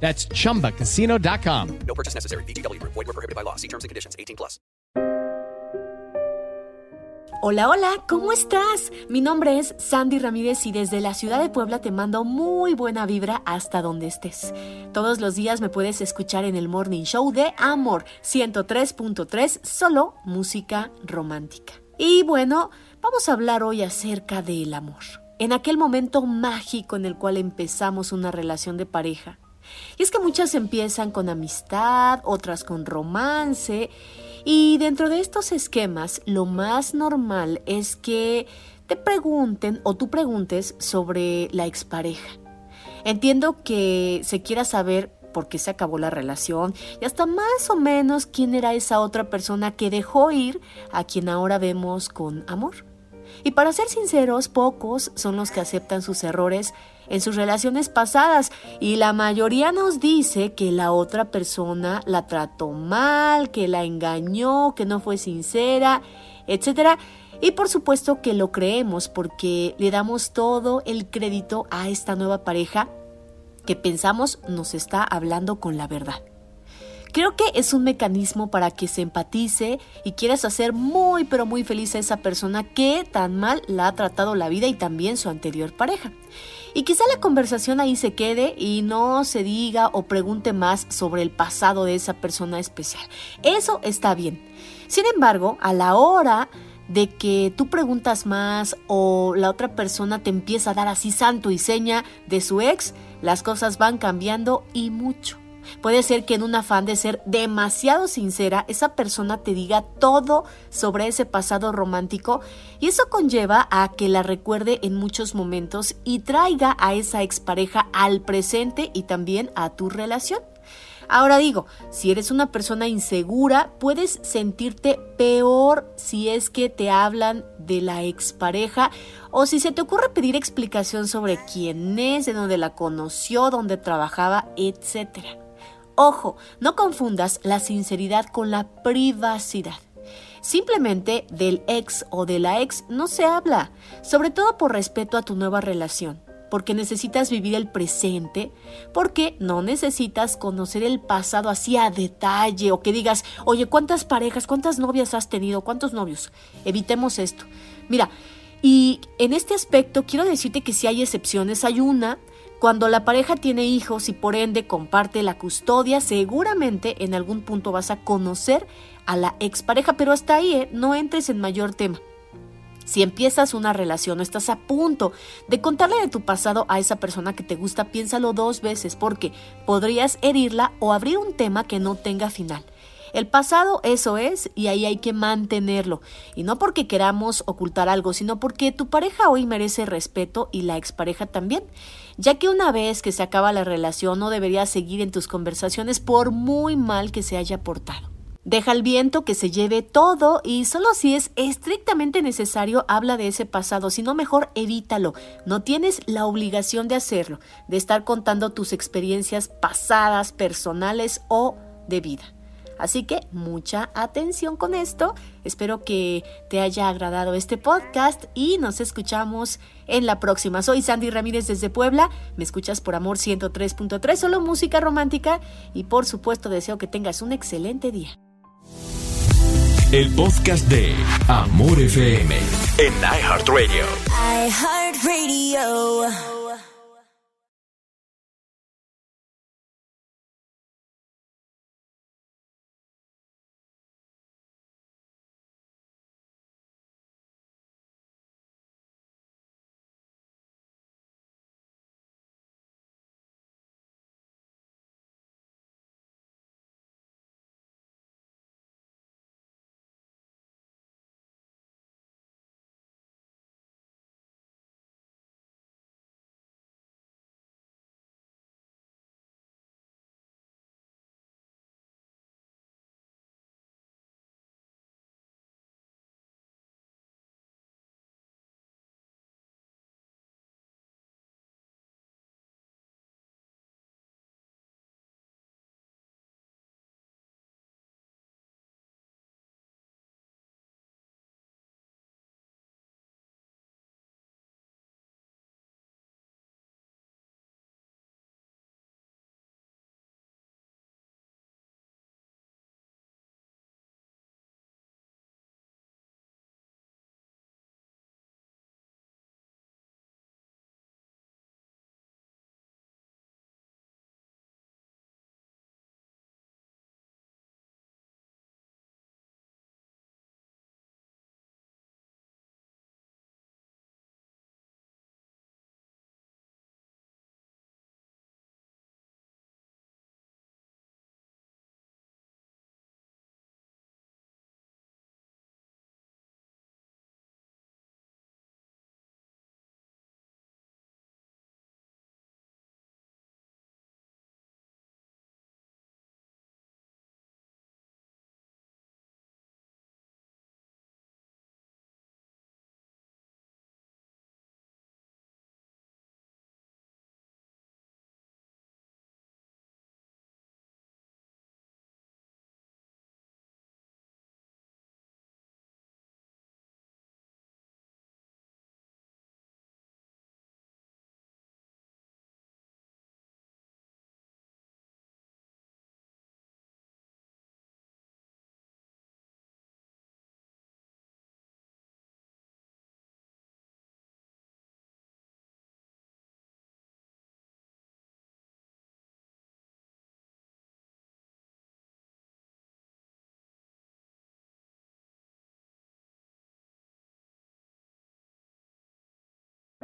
That's chumbacasino.com. No purchase necessary. BGW. Void were prohibited by law. See terms and conditions. 18 plus. Hola, hola, ¿cómo estás? Mi nombre es Sandy Ramírez y desde la ciudad de Puebla te mando muy buena vibra hasta donde estés. Todos los días me puedes escuchar en el Morning Show de Amor 103.3, solo música romántica. Y bueno, vamos a hablar hoy acerca del amor. En aquel momento mágico en el cual empezamos una relación de pareja y es que muchas empiezan con amistad, otras con romance, y dentro de estos esquemas lo más normal es que te pregunten o tú preguntes sobre la expareja. Entiendo que se quiera saber por qué se acabó la relación y hasta más o menos quién era esa otra persona que dejó ir a quien ahora vemos con amor. Y para ser sinceros, pocos son los que aceptan sus errores en sus relaciones pasadas y la mayoría nos dice que la otra persona la trató mal, que la engañó, que no fue sincera, etc. Y por supuesto que lo creemos porque le damos todo el crédito a esta nueva pareja que pensamos nos está hablando con la verdad. Creo que es un mecanismo para que se empatice y quieras hacer muy pero muy feliz a esa persona que tan mal la ha tratado la vida y también su anterior pareja. Y quizá la conversación ahí se quede y no se diga o pregunte más sobre el pasado de esa persona especial. Eso está bien. Sin embargo, a la hora de que tú preguntas más o la otra persona te empieza a dar así santo y seña de su ex, las cosas van cambiando y mucho. Puede ser que en un afán de ser demasiado sincera, esa persona te diga todo sobre ese pasado romántico y eso conlleva a que la recuerde en muchos momentos y traiga a esa expareja al presente y también a tu relación. Ahora digo, si eres una persona insegura, puedes sentirte peor si es que te hablan de la expareja o si se te ocurre pedir explicación sobre quién es, de dónde la conoció, dónde trabajaba, etcétera. Ojo, no confundas la sinceridad con la privacidad. Simplemente del ex o de la ex no se habla, sobre todo por respeto a tu nueva relación, porque necesitas vivir el presente, porque no necesitas conocer el pasado así a detalle o que digas, oye, ¿cuántas parejas, cuántas novias has tenido, cuántos novios? Evitemos esto. Mira, y en este aspecto quiero decirte que si hay excepciones, hay una cuando la pareja tiene hijos y por ende comparte la custodia, seguramente en algún punto vas a conocer a la expareja, pero hasta ahí ¿eh? no entres en mayor tema. Si empiezas una relación o estás a punto de contarle de tu pasado a esa persona que te gusta, piénsalo dos veces porque podrías herirla o abrir un tema que no tenga final. El pasado eso es y ahí hay que mantenerlo. Y no porque queramos ocultar algo, sino porque tu pareja hoy merece respeto y la expareja también. Ya que una vez que se acaba la relación no deberías seguir en tus conversaciones por muy mal que se haya portado. Deja el viento que se lleve todo y solo si es estrictamente necesario habla de ese pasado, si no mejor evítalo. No tienes la obligación de hacerlo, de estar contando tus experiencias pasadas, personales o de vida. Así que mucha atención con esto. Espero que te haya agradado este podcast y nos escuchamos en la próxima. Soy Sandy Ramírez desde Puebla. Me escuchas por Amor 103.3, solo música romántica y por supuesto deseo que tengas un excelente día. El podcast de Amor FM en iHeartRadio. iHeartRadio.